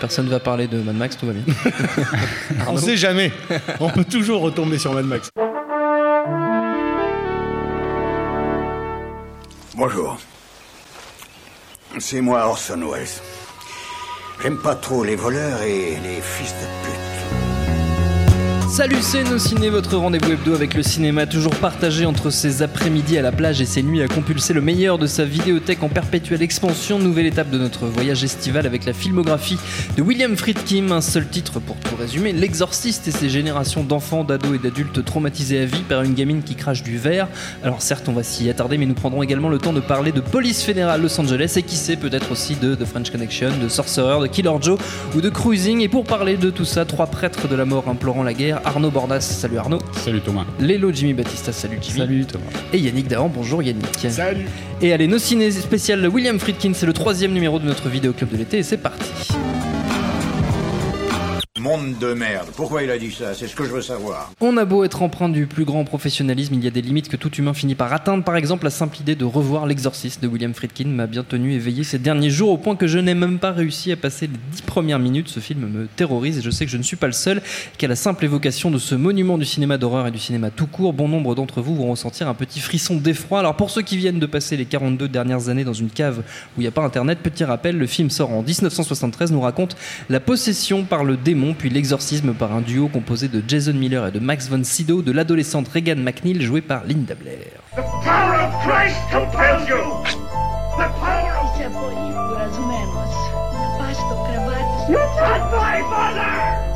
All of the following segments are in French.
Personne ne va parler de Mad Max, tout va bien. On sait jamais. On peut toujours retomber sur Mad Max. Bonjour. C'est moi Orson Welles. J'aime pas trop les voleurs et les fils de pute. Salut, c'est Nos Ciné, votre rendez-vous hebdo avec le cinéma, toujours partagé entre ses après-midi à la plage et ses nuits à compulser le meilleur de sa vidéothèque en perpétuelle expansion. Nouvelle étape de notre voyage estival avec la filmographie de William Friedkin, un seul titre pour tout résumer, L'exorciste et ses générations d'enfants, d'ados et d'adultes traumatisés à vie par une gamine qui crache du verre. Alors certes, on va s'y attarder, mais nous prendrons également le temps de parler de Police fédérale Los Angeles et qui sait peut-être aussi de The French Connection, de Sorcerer, de Killer Joe ou de Cruising. Et pour parler de tout ça, trois prêtres de la mort implorant la guerre, Arnaud Bordas, salut Arnaud. Salut Thomas. Lélo Jimmy Batista, salut Jimmy. Salut Thomas. Et Yannick Dahan, bonjour Yannick. Salut. Et allez, nos ciné spécial William Friedkin, c'est le troisième numéro de notre vidéo club de l'été et c'est parti. Monde de merde. Pourquoi il a dit ça? C'est ce que je veux savoir. On a beau être empreint du plus grand professionnalisme, il y a des limites que tout humain finit par atteindre. Par exemple, la simple idée de revoir L'exorciste de William Friedkin m'a bien tenu éveillé ces derniers jours au point que je n'ai même pas réussi à passer les dix premières minutes. Ce film me terrorise et je sais que je ne suis pas le seul, qu'à la simple évocation de ce monument du cinéma d'horreur et du cinéma tout court, bon nombre d'entre vous vont ressentir un petit frisson d'effroi. Alors pour ceux qui viennent de passer les 42 dernières années dans une cave où il n'y a pas internet, petit rappel, le film sort en 1973, nous raconte la possession par le démon, puis l'exorcisme par un duo composé de Jason Miller et de Max von Sydow, de l'adolescente Regan McNeil jouée par Linda Blair. The power of Christ compels you! The power of... Sia voi urazumemos. Napasto cravatis. You're not my mother!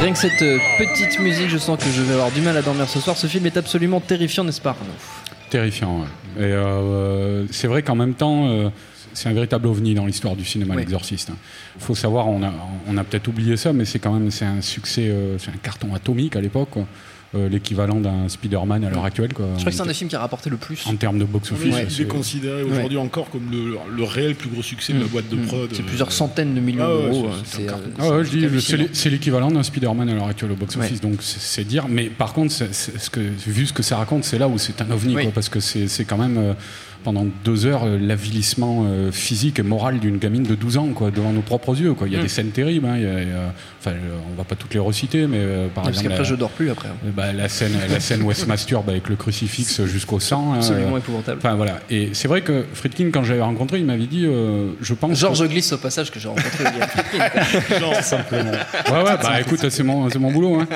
Rien que cette euh, petite musique, je sens que je vais avoir du mal à dormir ce soir. Ce film est absolument terrifiant, n'est-ce pas Arnaud? Terrifiant, ouais. Et euh, c'est vrai qu'en même temps, euh, c'est un véritable ovni dans l'histoire du cinéma, Oui. l'exorciste. Il faut savoir, on a, on a peut-être oublié ça, mais c'est quand même c'est un succès, euh, c'est un carton atomique à l'époque. Euh, l'équivalent d'un Spider-Man à l'heure actuelle. Quoi. Je crois que c'est un des films qui a rapporté le plus. En termes de box-office, Il est c'est- considéré aujourd'hui encore comme le, le réel plus gros succès de la boîte de prod. C'est euh, plusieurs centaines de millions Ah d'euros. c'est- Ah l'équivalent d'un Spider-Man à l'heure actuelle au box-office, Ouais. donc c'est c'est dire. Mais par contre, c'est- c'est ce que, vu ce que ça raconte, c'est là où c'est un ovni, Oui. quoi, parce que c'est c'est quand même euh, pendant deux heures euh, l'avilissement euh, physique et moral d'une gamine de 12 ans, quoi, devant nos propres yeux. Quoi. Il y a Mm. des scènes terribles, hein, il y a- il y a- enfin, euh, on va pas toutes les reciter, mais euh, par Parce exemple. qu'après, la- je dors plus après. hein. bah, la scène, la scène où elle se masturbe avec le crucifix jusqu'au sang. hein, Absolument épouvantable. Enfin voilà. Et c'est vrai que Friedkin, quand j'avais rencontré, il m'avait dit, euh, je pense. Georges Glisse au passage que j'ai rencontré genre, Simplement. Ouais, ouais, bah écoute, c'est mon, c'est mon boulot. Hein.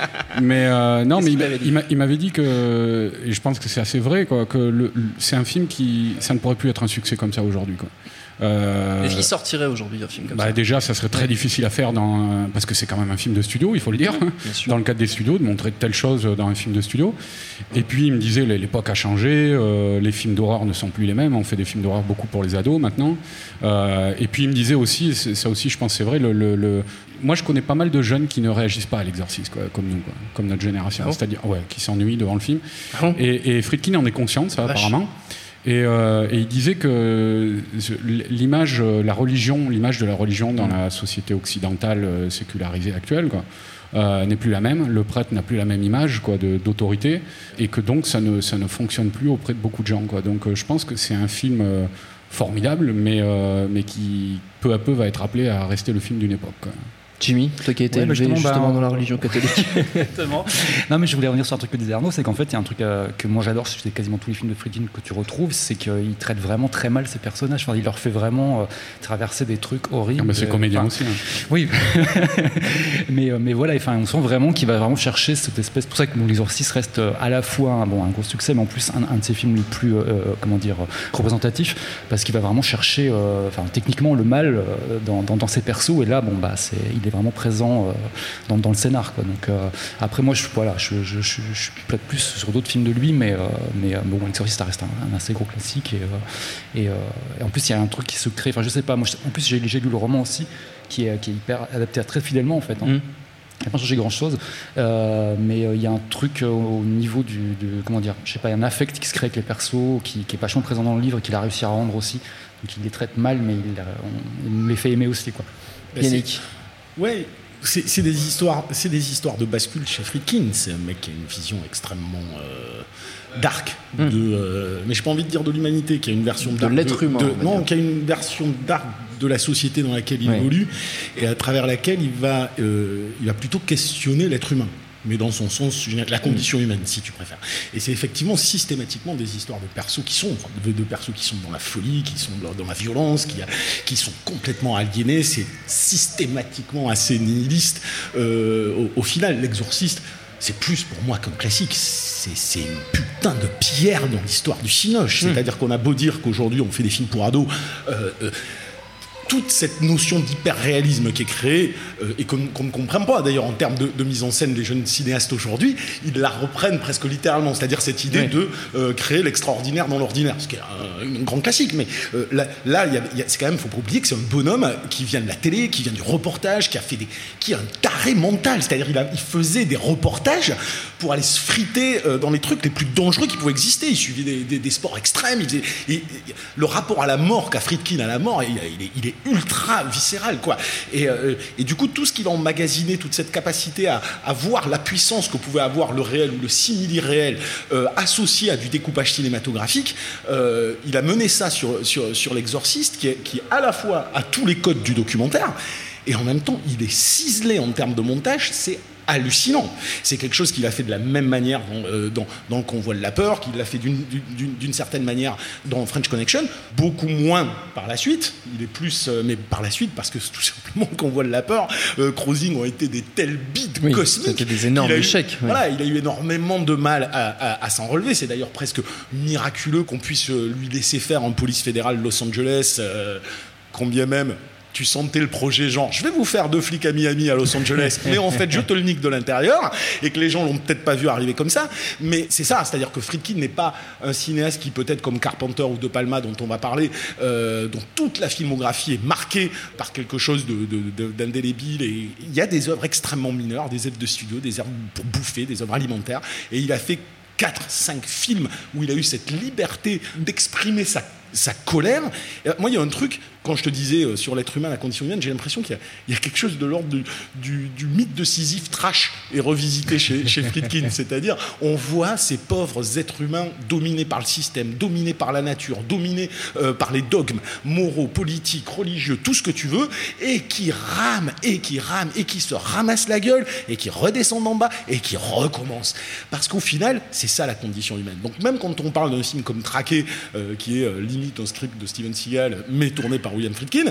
Mais euh, non, mais il, m'avait dit que, et je pense que c'est assez vrai, quoi, que c'est un film qui, ça ne pourrait plus être un succès comme ça aujourd'hui, quoi. Euh, Est-ce qu'il sortirait aujourd'hui un film comme bah, ça déjà, ça serait très difficile à faire dans, parce que c'est quand même un film de studio, il faut le dire, dans le cadre des studios, de montrer telle chose dans un film de studio. Et puis il me disait, l'époque a changé, euh, les films d'horreur ne sont plus les mêmes, on fait des films d'horreur beaucoup pour les ados maintenant. Euh, et puis il me disait aussi, ça aussi, je pense, c'est vrai, le, le- le- moi je connais pas mal de jeunes qui ne réagissent pas à l'exercice, quoi, comme nous, quoi, comme notre génération, Ah bon c'est-à-dire, ouais, qui s'ennuient devant le film. Ah bon Et, et Friedkin en est conscient de ça, Vache. apparemment. Et, euh, et il disait que l'image, euh, la religion, l'image de la religion dans la société occidentale euh, sécularisée actuelle, n'est plus la même. Le prêtre n'a plus la même image, d'autorité, et que donc ça ne, ça ne fonctionne plus auprès de beaucoup de gens. Donc je pense que c'est un film formidable, mais, mais qui peu à peu va être appelé à rester le film d'une époque. Jimmy, toi qui as été Ouais, bah, élevé justement, justement bah, dans la religion catholique. Exactement. Non, mais je voulais revenir sur un truc que disait Arnaud, c'est qu'en fait, il y a un truc euh, que moi j'adore chez quasiment tous les films de Friedkin que tu retrouves, c'est qu'il traite vraiment très mal ses personnages. Enfin, il leur fait vraiment euh, traverser des trucs horribles. Ah, bah, c'est comédien aussi. hein. Oui, mais, euh, mais voilà, enfin, on sent vraiment qu'il va vraiment chercher cette espèce. C'est pour ça que L'Exorciste reste à la fois un, bon, un gros succès, mais en plus un, un de ses films les plus comment dire, représentatifs, parce qu'il va vraiment chercher, euh, enfin, techniquement, le mal dans, dans, dans ses persos. Et là, bon, bah, c'est, il il est vraiment présent euh, dans, dans le scénar. Quoi. Donc, euh, après, moi, je, voilà, je, je, je, je suis peut-être plus sur d'autres films de lui, mais, euh, mais bon, Exorcist, ça reste un, un assez gros classique. Et, euh, et, euh, et en plus, il y a un truc qui se crée. Enfin, je sais pas, moi, je- en plus, j'ai lu le roman aussi, qui est, qui est hyper adapté très fidèlement, en fait. hein. Mm. Il n'a pas changé grand chose, mais euh, il y a un truc euh, au niveau du, du- comment dire, je sais pas, il y a un affect qui se crée avec les persos, qui, qui est vachement présent dans le livre, qu'il a réussi à rendre aussi. Donc il les traite mal, mais il, euh, on- il les fait aimer aussi, quoi. Yannick. Ouais, c'est des histoires, c'est des histoires de bascule chez Friedkin. C'est un mec qui a une vision extrêmement euh, dark de, euh, mais j'ai pas envie de dire de l'humanité, qui a une version l'être humain, va non, qui a une version dark de la société dans laquelle il évolue et à travers laquelle il va, euh, il va plutôt questionner l'être humain. Mais dans son sens, la condition humaine, si tu préfères. Et c'est effectivement systématiquement des histoires de persos qui sont, de, de persos qui sont dans la folie, qui sont dans, la violence, qui, sont complètement aliénés. C'est systématiquement assez nihiliste. Euh, au, au final, l'exorciste, c'est plus pour moi qu'un classique. C'est une putain de pierre dans l'histoire du cinoche. C'est-à-dire qu'on a beau dire qu'aujourd'hui on fait des films pour ados. euh, euh, toute cette notion d'hyper-réalisme qui est créée euh, et qu'on ne comprend pas d'ailleurs en termes de, de mise en scène des jeunes cinéastes aujourd'hui, ils la reprennent presque littéralement, c'est-à-dire cette idée de euh, créer l'extraordinaire dans l'ordinaire, ce qui est un, un grand classique. Mais euh, là, il y a- il y a- c'est quand même, faut pas oublier que c'est un bonhomme qui vient de la télé, qui vient du reportage, qui a fait des, qui est un taré mental, c'est-à-dire il, a- il faisait des reportages pour aller se friter euh, dans les trucs les plus dangereux qui pouvaient exister. Il suivait des, des- des sports extrêmes. Il faisait- et- et- le rapport à la mort qu'a Friedkin à la mort, il, est, il est ultra viscéral, quoi. Et, euh, et du coup, tout ce qu'il a emmagasiné, toute cette capacité à, à voir la puissance que pouvait avoir le réel ou le simili-réel euh, associé à du découpage cinématographique, euh, il a mené ça sur, sur, sur l'exorciste, qui, qui à la fois a tous les codes du documentaire, et en même temps, il est ciselé en termes de montage, c'est hallucinant. C'est quelque chose qu'il a fait de la même manière dans, euh, dans, dans Le Convoi de la Peur, qu'il l'a fait d'une- certaine manière dans French Connection, beaucoup moins par la suite. Il est plus, euh, mais par la suite, parce que tout simplement, Le Convoi de la Peur, euh, Crossing ont été des tels bides Oui, cosmiques. c'était des énormes eu- échecs, oui. Voilà, il a eu énormément de mal à, à- à s'en relever. C'est d'ailleurs presque miraculeux qu'on puisse euh, lui laisser faire en police fédérale de Los Angeles, combien même. Tu sentais le projet genre, je vais vous faire deux flics à Miami à Los Angeles, mais en fait je te le nique de l'intérieur, et que les gens l'ont peut-être pas vu arriver comme ça. Mais c'est ça, c'est-à-dire que Friedkin n'est pas un cinéaste qui peut-être comme Carpenter ou De Palma dont on va parler, euh, dont toute la filmographie est marquée par quelque chose de- de- de- d'indélébile. Et il y a des œuvres extrêmement mineures, des œuvres de studio, des œuvres pour bouffer, des œuvres alimentaires, et il a fait 4, 5 films où il a eu cette liberté d'exprimer sa, sa colère. Et moi, il y a un truc, quand je te disais euh, sur l'être humain, la condition humaine, j'ai l'impression qu'il y a- quelque chose de l'ordre du, mythe de Sisyphe trash et revisité chez, Friedkin. C'est-à-dire, on voit ces pauvres êtres humains dominés par le système, dominés par la nature, dominés euh, par les dogmes moraux, politiques, religieux, tout ce que tu veux, et qui rament, et qui rament, et qui se ramassent la gueule, et qui redescendent en bas, et qui recommencent. Parce qu'au final, c'est ça la condition humaine. Donc même quand on parle d'un film comme Traqué, euh, qui est limite un script de Steven Seagal, mais tourné par William Friedkin,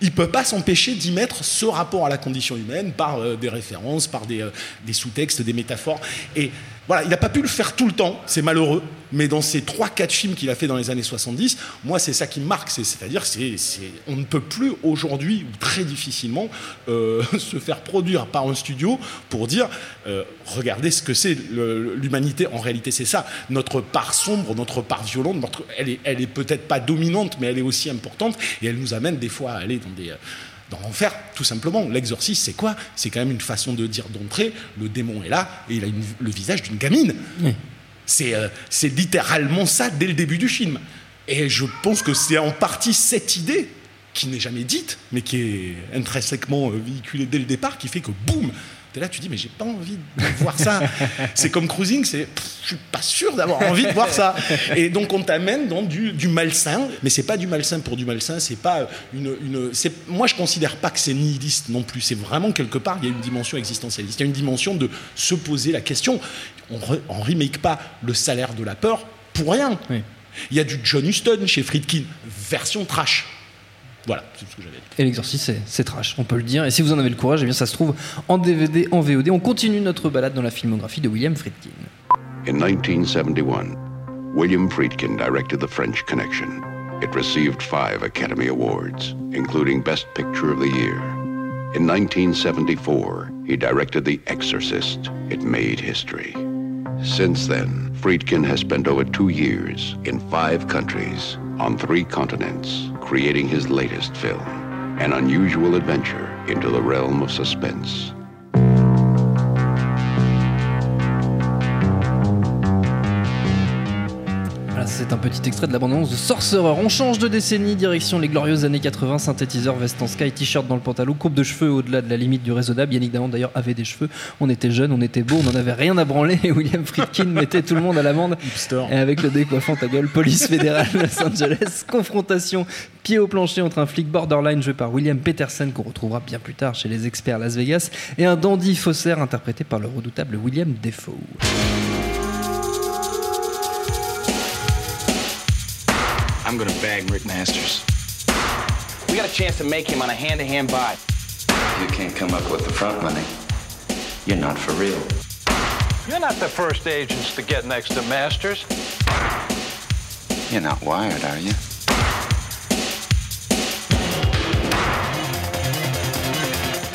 il peut pas s'empêcher d'y mettre ce rapport à la condition humaine par euh, des références, par des, euh, des sous-textes, des métaphores. Et voilà, il n'a pas pu le faire tout le temps, c'est malheureux, mais dans ces 3-4 films qu'il a fait dans les années 70, moi c'est ça qui me marque, c'est- c'est-à-dire c'est, c'est- on ne peut plus aujourd'hui, ou très difficilement, euh, se faire produire par un studio pour dire, euh, regardez ce que c'est l'humanité, en réalité c'est ça, notre part sombre, notre part violente, notre, elle est, elle est peut-être pas dominante, mais elle est aussi importante, et elle nous amène des fois à aller dans des... euh, dans l'enfer, tout simplement. L'exorcisme, c'est quoi? C'est quand même une façon de dire d'entrée, le démon est là et il a une- le visage d'une gamine. C'est euh, c'est littéralement ça dès le début du film. Et je pense que c'est en partie cette idée qui n'est jamais dite, mais qui est intrinsèquement euh, véhiculée dès le départ, qui fait que boum T'es là, tu dis, mais j'ai pas envie de voir ça. c'est comme cruising, c'est, je suis pas sûr d'avoir envie de voir ça. Et donc on t'amène dans du, du malsain, mais c'est pas du malsain pour du malsain, c'est pas une, une moi je considère pas que c'est nihiliste non plus. C'est vraiment quelque part, il y a une dimension existentialiste. Il y a une dimension de se poser la question. On, re- on remake pas le salaire de la peur pour rien. Oui. Il y a du John Huston chez Friedkin, version trash. Voilà, c'est ce que j'avais dit. Et l'exorcisme, c'est- c'est trash, on peut le dire. Et si vous en avez le courage, eh bien ça se trouve en DVD, en VOD. On continue notre balade dans la filmographie de William Friedkin. In 1971, William Friedkin directed The French Connection. It received five Academy Awards, including Best Picture of the Year. In 1974, he directed The Exorcist. It made history. Since then, Friedkin has spent over two years in five countries on three continents creating his latest film, an unusual adventure into the realm of suspense. Petit extrait de l'abondance de Sorcerer. On change de décennie, direction les glorieuses années 80, synthétiseur, veste en sky, t-shirt dans le pantalon, coupe de cheveux au-delà de la limite du raisonnable. Yannick Dahan d'ailleurs avait des cheveux. On était jeunes, on était beaux, on n'en avait rien à branler. Et William Friedkin mettait tout le monde à l'amende. Et avec le décoiffant ta gueule, police fédérale Los Angeles, confrontation pied au plancher entre un flic borderline joué par William Peterson qu'on retrouvera bien plus tard chez les experts Las Vegas et un dandy faussaire interprété par le redoutable William Defoe. I'm gonna bag Rick Masters. We got a chance to make him on a hand-to-hand buy. You can't come up with the front money. You're not for real. You're not the first agents to get next to Masters. You're not wired, are you?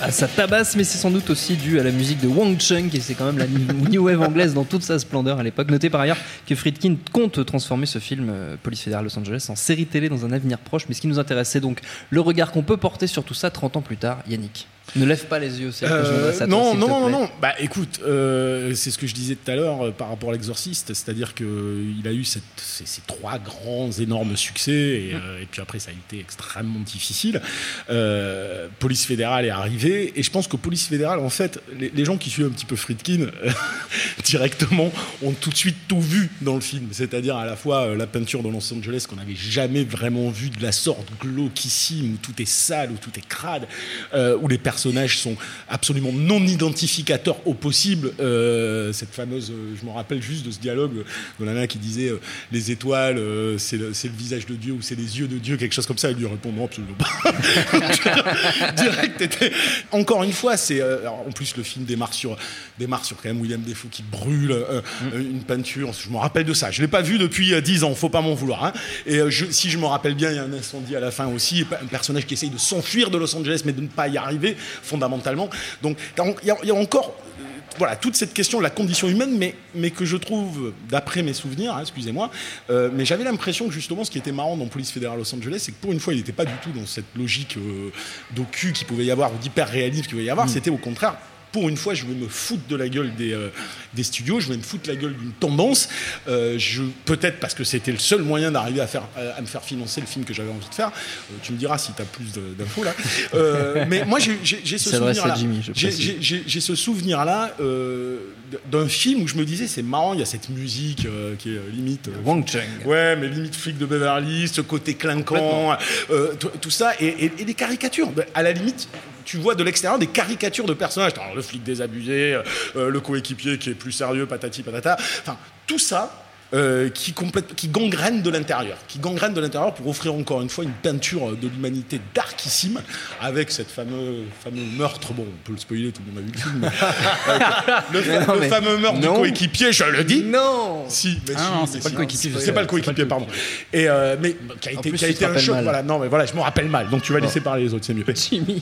Ah, ça tabasse, mais c'est sans doute aussi dû à la musique de Wang Chung, et c'est quand même la new wave anglaise dans toute sa splendeur à l'époque. Notez par ailleurs que Friedkin compte transformer ce film euh, Police fédérale Los Angeles en série télé dans un avenir proche. Mais ce qui nous intéresse, c'est donc le regard qu'on peut porter sur tout ça 30 ans plus tard. Yannick, ne lève pas les yeux, c'est là que je non, non, non, non. Bah écoute, euh, c'est ce que je disais tout à l'heure euh, par rapport à l'exorciste, c'est-à-dire qu'il a eu cette- ces, ces trois grands, énormes succès, et, euh, et puis après ça a été extrêmement difficile. Euh, Police fédérale est arrivée, et je pense que Police fédérale, en fait, les, les gens qui suivent un petit peu Friedkin euh, directement ont tout de suite tout vu dans le film, c'est-à-dire à la fois euh, la peinture de Los Angeles qu'on n'avait jamais vraiment vu de la sorte glauquissime, où tout est sale, où tout est crade, euh, où les personnages sont absolument non identificateurs au possible. Euh, cette fameuse, euh, je me rappelle juste de ce dialogue de la nana qui disait euh, les étoiles, c'est le, visage de Dieu ou c'est les yeux de Dieu, quelque chose comme ça. Elle lui répond non, absolument pas. Direct, encore une fois, c'est en plus le film démarre sur démarre sur quand même William Defoe qui brûle une peinture. Je me rappelle de ça. Je l'ai pas vu depuis euh, 10 ans. Faut pas m'en vouloir. hein. Et si je me rappelle bien, il y a un incendie à la fin aussi. Un personnage qui essaye de s'enfuir de Los Angeles, mais de ne pas y arriver fondamentalement. Donc il y a, il y a encore euh, voilà, toute cette question de la condition humaine, mais, mais que je trouve, d'après mes souvenirs, hein, excusez-moi, euh, mais j'avais l'impression que justement, ce qui était marrant dans Police fédérale Los Angeles, c'est que pour une fois, il n'était pas du tout dans cette logique euh, docu qu'il pouvait y avoir, ou d'hyper-réalisme qu'il pouvait y avoir, c'était au contraire. Pour une fois, je vais me foutre de la gueule des, euh, des studios, je vais me foutre la gueule d'une tendance. Euh, je- Peut-être parce que c'était le seul moyen d'arriver à, faire, à, à me faire financer le film que j'avais envie de faire. Euh, tu me diras si tu as plus d'infos là. Mais moi, j'ai j'ai- j'ai ce souvenir-là. J'ai- ce souvenir-là d'un film où je me disais, c'est marrant, il y a cette musique qui est limite. Wang Chung. Ouais, mais limite flic de Beverly, ce côté clinquant, tout, ça, et, et- et des caricatures. Ben, À la limite, tu vois de l'extérieur des caricatures de personnages. Alors, le flic désabusé, euh, euh, le coéquipier qui est plus sérieux, patati patata. Enfin, tout ça. euh, qui, complète, qui gangrène de l'intérieur, qui gangrène de l'intérieur pour offrir encore une fois une peinture de l'humanité darkissime avec cette fameux, fameux meurtre. Bon, on peut le spoiler, tout le monde a vu le film. mais- le, fa- Mais non, le mais- fameux meurtre non. du coéquipier, je le dis. Non Si, mais Ah si, c'est si. pas le coéquipier, C'est pas le pardon. Et euh, mais qui a été, plus, qui a été un choc. mal. Voilà, non, mais voilà, je me rappelle mal. Donc tu vas laisser parler les autres, c'est mieux. Jimmy.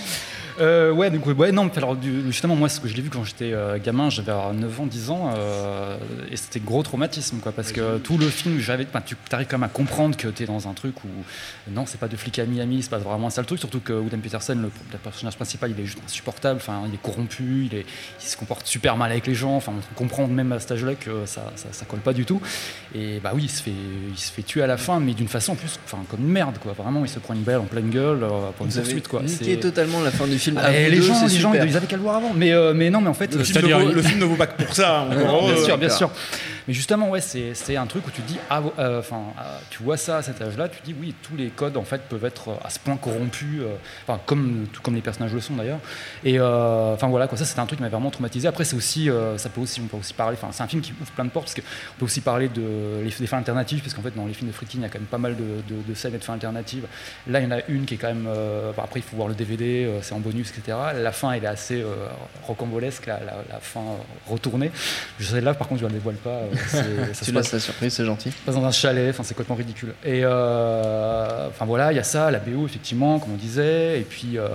Euh, ouais, donc, ouais, non, alors, justement, moi, ce que je l'ai vu quand j'étais euh, gamin, j'avais alors 9 ans, 10 ans, euh, et c'était gros traumatisme, quoi, parce que tout le film, j'avais, tu arrives quand même à comprendre que tu es dans un truc où, non, c'est pas de flic à Miami, c'est pas vraiment un sale truc, surtout que William Peterson, le, le personnage principal, il est juste insupportable, enfin, il est corrompu, il, est, il se comporte super mal avec les gens, enfin, on comprend même à cet âge-là que ça, ça, ça colle pas du tout, et bah oui, il se fait, il se fait tuer à la fin, mais d'une façon, en plus, enfin, comme une merde, quoi, vraiment, il se prend une balle en pleine gueule pour une poursuite, quoi. C'est- totalement la fin du film. Ah, et les deux, gens, les gens, ils avaient qu'à le voir avant. Mais, euh, mais non, mais en fait, Le euh, film, ne vaut, le film ne vaut pas que pour ça. non, bien sûr, bien sûr. Mais justement, ouais, c'est c'est un truc où tu dis, ah, euh, enfin, euh, tu vois ça à cet âge-là, tu dis, oui, tous les codes en fait peuvent être euh, à ce point corrompus, enfin comme tout comme les personnages le sont d'ailleurs. Et enfin voilà, quoi, ça c'était un truc qui m'avait vraiment traumatisé. Après, c'est aussi, ça peut aussi, on peut aussi parler, c'est un film qui ouvre plein de portes parce qu'on peut aussi parler de les, des fins alternatives, parce qu'en fait, dans les films de Friedkin, il y a quand même pas mal de, scènes et de fins alternatives. Là, il y en a une qui est quand même, après, il faut voir le DVD, c'est en bonus, etc. La fin, elle est assez rocambolesque, la, fin retournée. Je sais là, par contre, je ne la dévoile pas. Euh, ça Tu laisses la surprise, c'est gentil. passe dans un chalet, enfin c'est complètement ridicule. Et euh, enfin voilà, il y a ça, la BO effectivement, comme on disait, et puis euh,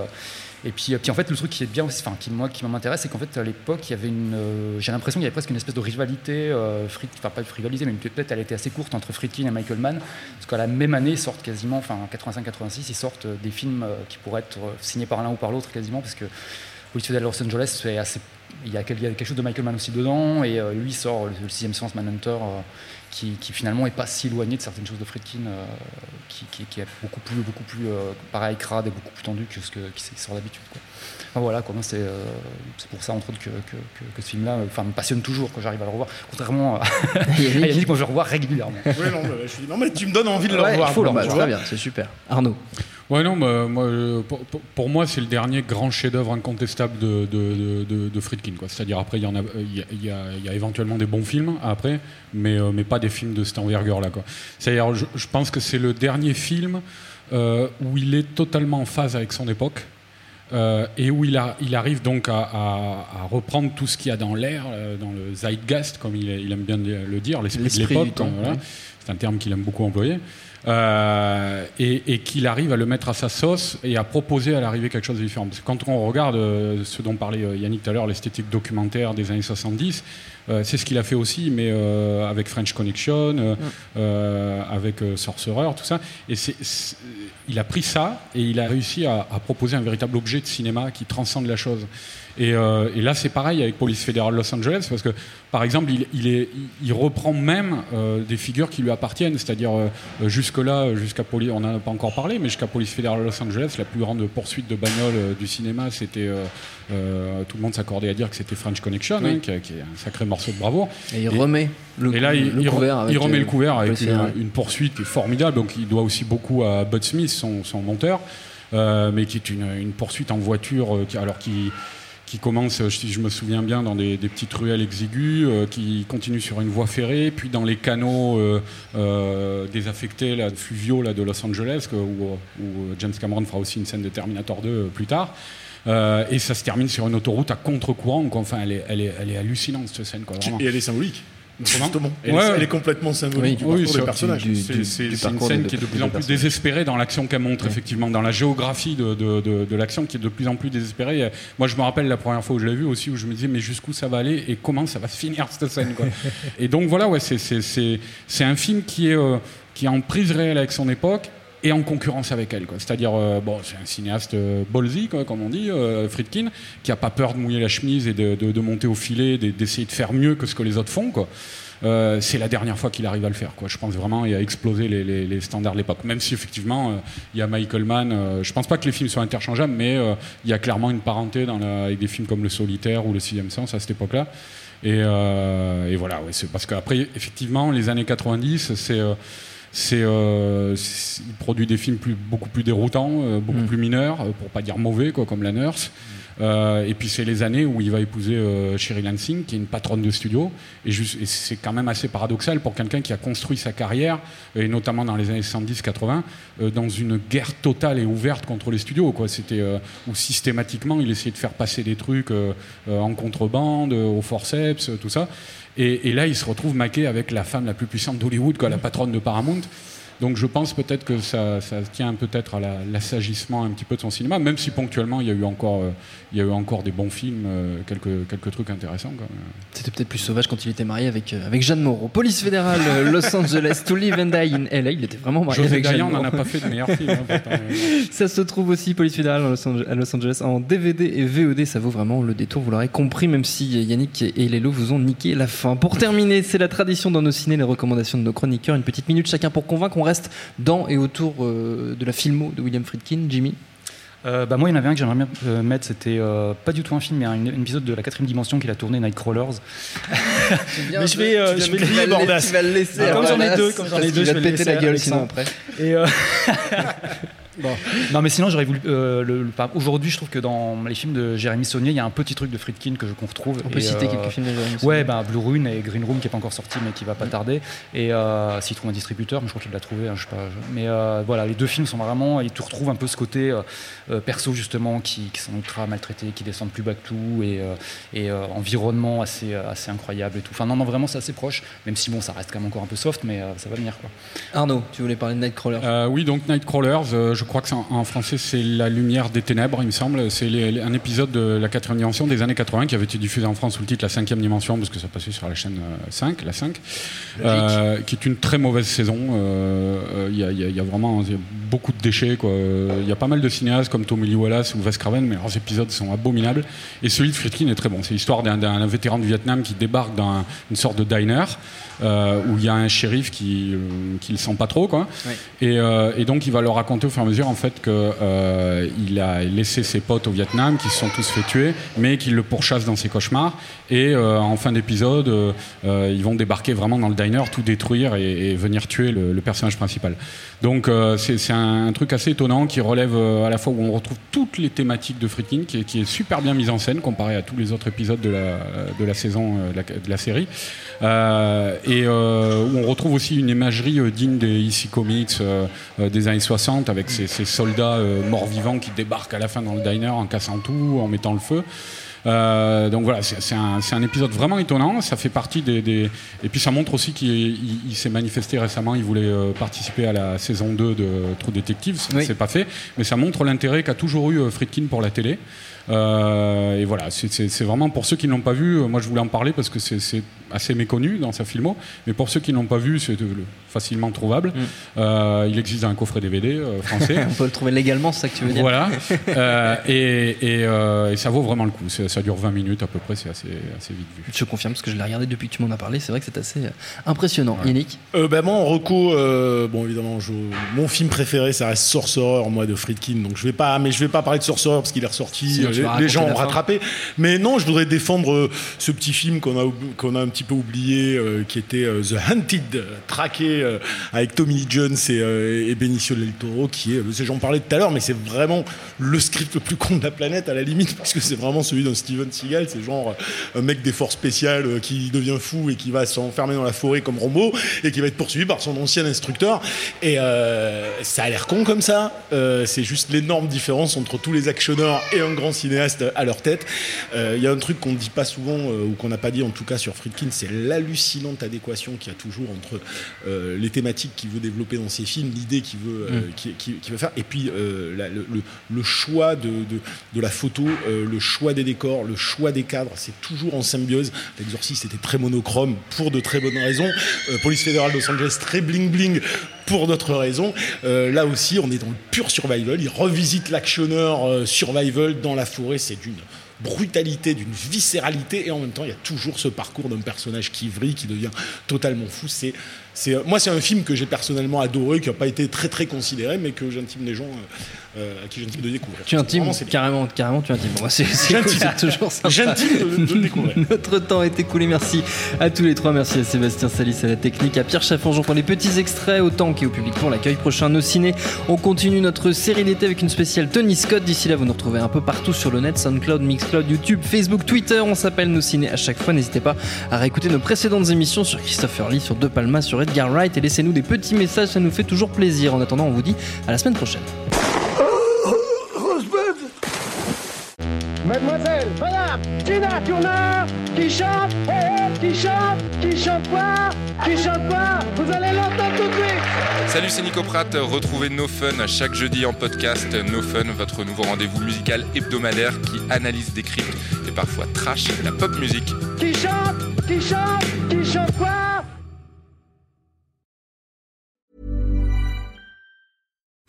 Et puis, puis en fait, le truc qui est bien, aussi- enfin, qui moi, qui m'intéresse, c'est qu'en fait, à l'époque, il y avait une, euh, j'ai l'impression qu'il y avait presque une espèce de rivalité, euh, Fried- enfin pas de rivalité, mais peut-être elle était assez courte entre Friedkin et Michael Mann, parce qu'à la même année ils sortent quasiment, enfin en 85-86, ils sortent euh, des films euh, qui pourraient être euh, signés par l'un ou par l'autre quasiment, parce que fédérale de Los Angeles, c'est assez, il y a quelque chose de Michael Mann aussi dedans, et euh, lui sort le, le sixième sens Manhunter. Qui, qui finalement est pas si éloigné de certaines choses de Friedkin, euh, qui, qui- qui est beaucoup plus, beaucoup plus euh, pareil, crade et beaucoup plus tendu que ce que, qui, sort d'habitude. Enfin, voilà, quoi, moi, c'est euh, c'est pour ça, entre autres, que, que- que- que ce film-là enfin, me passionne toujours quand j'arrive à le revoir. Contrairement à Yannick, moi je le revois régulièrement. Ouais, non, mais je suis- non, mais tu me donnes envie de le Ouais, revoir. il faut le tu revoir. vois. Très bien, c'est super. Arnaud. Ouais, non, bah, moi, pour, moi, c'est le dernier grand chef-d'œuvre incontestable de, de, de- de Friedkin. quoi. C'est-à-dire, après, il y, en a, il y, a, il y a- il y a éventuellement des bons films, après, mais, euh, mais pas des films de cette envergure-là. C'est-à-dire, je, je pense que c'est le dernier film euh, où il est totalement en phase avec son époque. euh, et où il, a- il arrive donc à, à- à reprendre tout ce qu'il y a dans l'air, euh, dans le zeitgeist, comme il, il aime bien le dire, l'esprit de l'époque. voilà. oui. C'est un terme qu'il aime beaucoup employer. Euh, et et qu'il arrive à le mettre à sa sauce et à proposer à l'arrivée quelque chose de différent. Parce que quand on regarde euh, ce dont parlait euh, Yannick tout à l'heure, l'esthétique documentaire des années 70, euh, c'est ce qu'il a fait aussi, mais avec French Connection, euh, avec Sorcerer, tout ça. Et il a pris ça et il a réussi à, à proposer un véritable objet de cinéma qui transcende la chose. Et, euh, et là, c'est pareil avec Police Fédérale Los Angeles, parce que, par exemple, il, il est, il reprend même euh, des figures qui lui appartiennent, c'est-à-dire euh, jusque-là, jusqu'à Police, on n'en a pas encore parlé, mais jusqu'à Police Fédérale Los Angeles, la plus grande poursuite de bagnole du cinéma, c'était, tout le monde s'accordait à dire que c'était French Connection, Oui. hein, qui, qui est un sacré morceau de bravoure. Et il remet le, Et là, il, le il re- couvert avec, il remet le couvert avec une, poursuite qui est formidable. Donc, il doit aussi beaucoup à Bud Smith, son, son monteur, euh, mais qui est une, une poursuite en voiture, euh, qui, alors qui, qui commence, euh, si je me souviens bien, dans des, des petites ruelles exiguës, euh, qui continue sur une voie ferrée, puis dans les canaux euh, euh, désaffectés, là, fluviaux là, de Los Angeles, où, où James Cameron fera aussi une scène de Terminator 2 euh, plus tard. Et ça se termine sur une autoroute à contre-courant. Enfin, elle est, elle, est, elle est hallucinante cette scène. Quoi. Et elle est symbolique. Justement. Elle, Ouais, est, ouais. elle est complètement symbolique du Oui, parcours c'est- des personnages. une scène qui est de plus en plus désespérée dans l'action qu'elle montre, effectivement, dans la géographie de, de- de- de l'action qui est de plus en plus désespérée. Moi, je me rappelle la première fois où je l'ai vu aussi, où je me disais, mais jusqu'où ça va aller et comment ça va se finir cette scène. quoi. et donc voilà, ouais, c'est- c'est c'est- c'est un film qui est, euh, qui est en prise réelle avec son époque et en concurrence avec elle. C'est-à-dire, euh, bon, c'est un cinéaste euh, ballsy, comme on dit, euh, Friedkin, qui a pas peur de mouiller la chemise et de, monter au filet, de- d'essayer de faire mieux que ce que les autres font. Quoi. Euh, c'est la dernière fois qu'il arrive à le faire. Quoi. Je pense vraiment et à exploser les, standards de l'époque. Même si effectivement, il y a Michael Mann. euh, je pense pas que les films soient interchangeables, mais il y a clairement une parenté avec des films comme Le Solitaire ou Le Sixième Sens à cette époque-là. Et, voilà, parce qu'après, effectivement, les années 90, c'est. Euh, c'est, euh, il produit des films plus, beaucoup plus déroutants, euh, beaucoup Mm. plus mineurs, euh, pour pas dire mauvais, quoi, comme La Nurse. Euh, et puis c'est les années où il va épouser euh, Sherry Lansing, qui est une patronne de studio. Et, c'est quand même assez paradoxal pour quelqu'un qui a construit sa carrière, et notamment dans les années 70-80, euh, dans une guerre totale et ouverte contre les studios. Quoi. C'était euh, où systématiquement il essayait de faire passer des trucs euh, euh, en contrebande, euh, au forceps, euh, tout ça. Et, et là, il se retrouve maqué avec la femme la plus puissante d'Hollywood, la patronne de Paramount. Donc je pense peut-être que ça, ça tient peut-être à la- l'assagissement un petit peu de son cinéma, même si ponctuellement il y a eu encore, euh, il y a eu encore des bons films, euh, quelques, quelques trucs intéressants. C'était peut-être plus sauvage quand il était marié avec, euh, avec Jeanne Moreau. Police fédérale, Los Angeles, To Live and Die in LA. Il était vraiment marié José avec Jeanne Dayan n'en a Moreau. pas fait de meilleur film. hein, pourtant, Ça se trouve aussi, Police fédérale à Los, Ange- à Los Angeles, en DVD et VOD. Ça vaut vraiment le détour, vous l'aurez compris, même si Yannick et Lélo vous ont niqué la fin. Pour terminer, c'est la tradition dans nos ciné, les recommandations de nos chroniqueurs. Une petite minute chacun pour convaincre. On reste dans et autour euh, de la filmo de William Friedkin. Jimmy? Euh, bah moi, il y en avait un que j'aimerais bien euh, mettre. C'était euh, pas du tout un film, mais un, un épisode de la quatrième dimension qu'il a tourné, Nightcrawlers. mais je vais, euh, je vais crier bordasse. Tu vas le laisser. Ah, comme j'en ai deux, comme j'en ai deux, je va vais te le péter laisser la gueule sinon après. Et Non, mais sinon, j'aurais voulu. euh, le- le- par- Aujourd'hui, je trouve que dans les films de Jérémy Saunier, il y a un petit truc de Friedkin que je qu'on retrouve. On peut Et, citer euh, quelques films de Jérémy Ouais, Saunier. bah, Blue Rune et Green Room qui n'est pas encore sorti, mais qui va pas tarder. Et euh, s'il trouve un distributeur, mais je crois qu'il l'a trouvé, hein, je sais pas. je- Mais euh, voilà, les deux films sont vraiment. Et tu retrouves un peu ce côté perso, justement, qui, qui sont ultra maltraités, qui descendent plus bas que tout, et, euh, et euh, environnement assez, assez incroyable et tout. Enfin, non, non, vraiment, c'est assez proche, même si bon, ça reste quand même encore un peu soft, mais euh, ça va venir, quoi. Arnaud, tu voulais parler de Nightcrawler Euh, oui, donc Nightcrawlers, euh, je crois que en, en, français c'est La lumière des ténèbres, il me semble. C'est un épisode de la quatrième dimension des années 80 qui avait été diffusé en France sous le titre La cinquième dimension parce que ça passait sur la chaîne 5, la 5, euh, qui est une très mauvaise saison. Il y, y, a vraiment beaucoup de déchets. Il y a pas mal de cinéastes comme Tommy Lee Wallace ou Wes Craven, mais leurs épisodes sont abominables. Et celui de Friedkin est très bon. C'est l'histoire d'un vétéran du Vietnam qui débarque dans une sorte de diner. Euh, où il y a un shérif qui, euh, qui le sent pas trop, quoi. Et, euh, et, donc il va leur raconter au fur et à mesure en fait que euh, il a laissé ses potes au Vietnam, qui se sont tous fait tuer, mais qu'il le pourchasse dans ses cauchemars. Et euh, en fin d'épisode, euh, ils vont débarquer vraiment dans le diner, tout détruire et, et venir tuer le, le, personnage principal. Donc c'est un, un, truc assez étonnant qui relève à la fois où on retrouve toutes les thématiques de Friedkin, qui, est super bien mise en scène comparé à tous les autres épisodes de la, de la saison de la, de la série. Euh, et euh, où on retrouve aussi une imagerie euh, digne des EC Comics des années 60 avec ces soldats morts-vivants qui débarquent à la fin dans le diner en cassant tout, en mettant le feu. Euh, donc voilà, c'est un, un, épisode vraiment étonnant. Ça fait partie des, des... et puis ça montre aussi qu'il s'est manifesté récemment. Il voulait euh, participer à la saison 2 de True Detective. Ça oui. pas fait, mais ça montre l'intérêt qu'a toujours eu Friedkin pour la télé. Euh, et voilà, c'est vraiment pour ceux qui ne l'ont pas vu. Moi, je voulais en parler parce que c'est assez méconnu dans sa filmo. Mais pour ceux qui ne l'ont pas vu, c'est facilement trouvable. Mm. Euh, il existe un coffret DVD euh, français. On peut le trouver légalement, c'est ça que tu veux dire. Voilà. euh, et, et, euh, et, ça vaut vraiment le coup. Ça dure 20 minutes à peu près, c'est assez, assez vite vu. Je confirme parce que je l'ai regardé depuis que tu m'en as parlé. C'est vrai que c'est assez impressionnant. Ouais. Yannick? Euh, bah, Moi, en reco, bon, évidemment, je, mon film préféré, ça reste Sorcerer, moi, de Friedkin. Donc je vais pas, mais je vais pas parler de Sorcerer parce qu'il est ressorti. Si, les, les gens ont rattrapé. Mais non, je voudrais défendre ce petit film qu'on a, qu'on a un petit peu oublié, qui était The Hunted, traqué euh, avec Tommy Lee Jones et, euh, Benicio del Toro, qui est, j'en parlais tout à l'heure, mais c'est vraiment le script le plus con de la planète à la limite, parce que c'est vraiment celui d'un Steven Seagal, c'est genre euh, un mec des forces spéciales qui devient fou et qui va s'enfermer dans la forêt comme Rambo et qui va être poursuivi par son ancien instructeur. Et euh, ça a l'air con comme ça, euh, c'est juste l'énorme différence entre tous les actionneurs et un grand cinéaste à leur tête. Il euh, y a un truc qu'on ne dit pas souvent, ou qu'on n'a pas dit en tout cas sur Friedkin, c'est l'hallucinante adéquation qu'il y a toujours entre les thématiques qu'il veut développer dans ses films, l'idée qu'il veut, euh, mm. veut faire, et puis euh, la, le, le, choix de, de, de la photo, euh, le choix des décors, le choix des cadres, c'est toujours en symbiose. L'exorciste était très monochrome pour de très bonnes raisons. Euh, Police fédérale de Los Angeles très bling bling pour d'autres raisons. Euh, là aussi, on est dans le pur survival. Il revisite l'actionneur survival dans la forêt. C'est d'une brutalité, d'une viscéralité, et en même temps, il y a toujours ce parcours d'un personnage qui vrille, qui devient totalement fou. C'est moi c'est un film que j'ai personnellement adoré qui n'a pas été très très considéré mais que j'intime les gens euh, à qui j'intime de découvrir. Tu intimes carrément carrément tu intimes. C'est toujours ça j'intime de, de, découvrir. Notre temps est écoulé merci à tous les trois. Merci à Sébastien Salis à la technique à Pierre Chaffangeon pour les petits extraits autant qu'au public pour l'accueil prochain nos ciné. On continue notre série d'été avec une spéciale Tony Scott. D'ici là vous nous retrouvez un peu partout sur le net Soundcloud Mixcloud YouTube Facebook Twitter. On s'appelle nos ciné à chaque fois. N'hésitez pas à réécouter nos précédentes émissions sur Christopher Lee sur De Palma sur Edgar Wright et laissez-nous des petits messages, ça nous fait toujours plaisir. En attendant, on vous dit à la semaine prochaine. Mademoiselle, madame, Tina Turner, qui chante, qui chante, qui chante pas, qui chante pas, vous allez l'entendre tout de suite. Salut, c'est Nico Pratt. Retrouvez No Fun chaque jeudi en podcast. No Fun, votre nouveau rendez-vous musical hebdomadaire qui analyse, décrypte et parfois trash la pop musique. Qui chante, qui chante, qui chante pas.